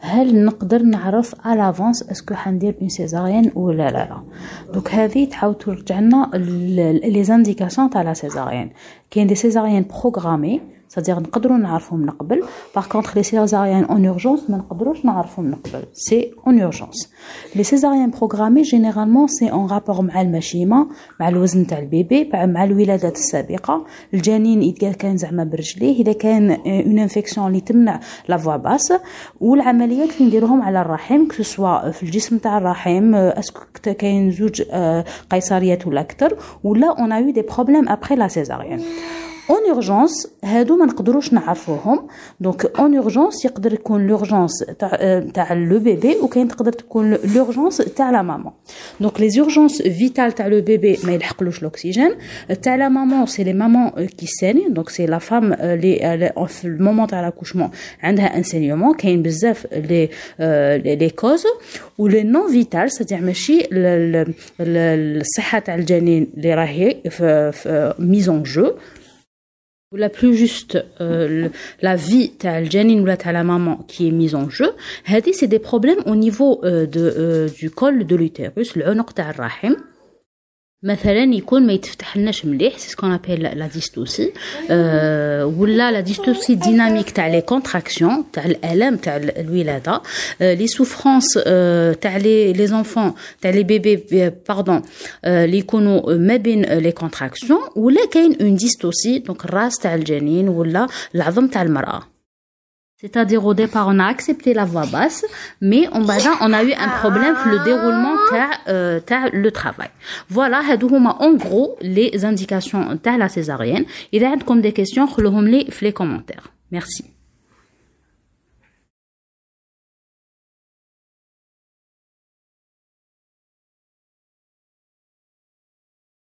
هل نقدر نعرف l'avance est-ce que حندير une césarienne ولا لا؟ لا donc هذه تعاود ترجع لنا les indications تاع la césarienne كاين des césariennes programmées c'est-à-dire نقدروا نعرفهم من قبل. Par contre les césariennes en urgence ما نقدروش نعرفهم من قبل. C'est en urgence. Les césariennes programmées généralement c'est en rapport مع المشيمة مع الوزن تاع ال bébé مع الولادات السابقة. الجنين إذا كان زعما برجليه إذا كان une infection اللي تمنع la voie basse والعمليات اللي نديروهم على الرحم que ce soit في الجسم تاع الرحم est-ce que كاين زوج قيصريات ولا أكثر. ولا on a des problèmes après la césarienne en urgence هادو ما نقدروش نعرفوهم. donc en urgence يقدر يكون l'urgence تاع تاع le bébé وكاين تقدر تكون l'urgence تاع la maman donc les urgences vitales تاع le bébé ما يلحقلوش الاكسجين تاع la maman c'est les mamans qui saignent donc c'est la femme اللي في ال moment تاع l'accouchement عندها un saignement كاين بزاف les les causes و les non vitales c'est-à-dire ماشي الصحة تاع الجنين اللي راهي في mise en jeu La plus juste, euh, la vie de الجنين ou de la maman qui est mise en jeu, c'est des problèmes au niveau euh, de, euh, du col de l'utérus, الرحم. مثلا يكون ما يتفتحلناش مليح c'est ce qu'on appelle la dystocie أه ولا la dystocie dynamique تاع les contractions تاع الالام تاع الولادة. أه les souffrances أه تاع les les enfants تاع les bébés pardon اللي يكونوا ما بين les contractions ولا كاين une dystocie donc الراس تاع الجنين ولا العظم تاع المرأة. C'est-à-dire au départ on a accepté la voie basse, mais on, on a eu un problème le déroulement euh, le travail. Voilà, en gros les indications de la césarienne. Il y a des questions, les commentaires. Merci.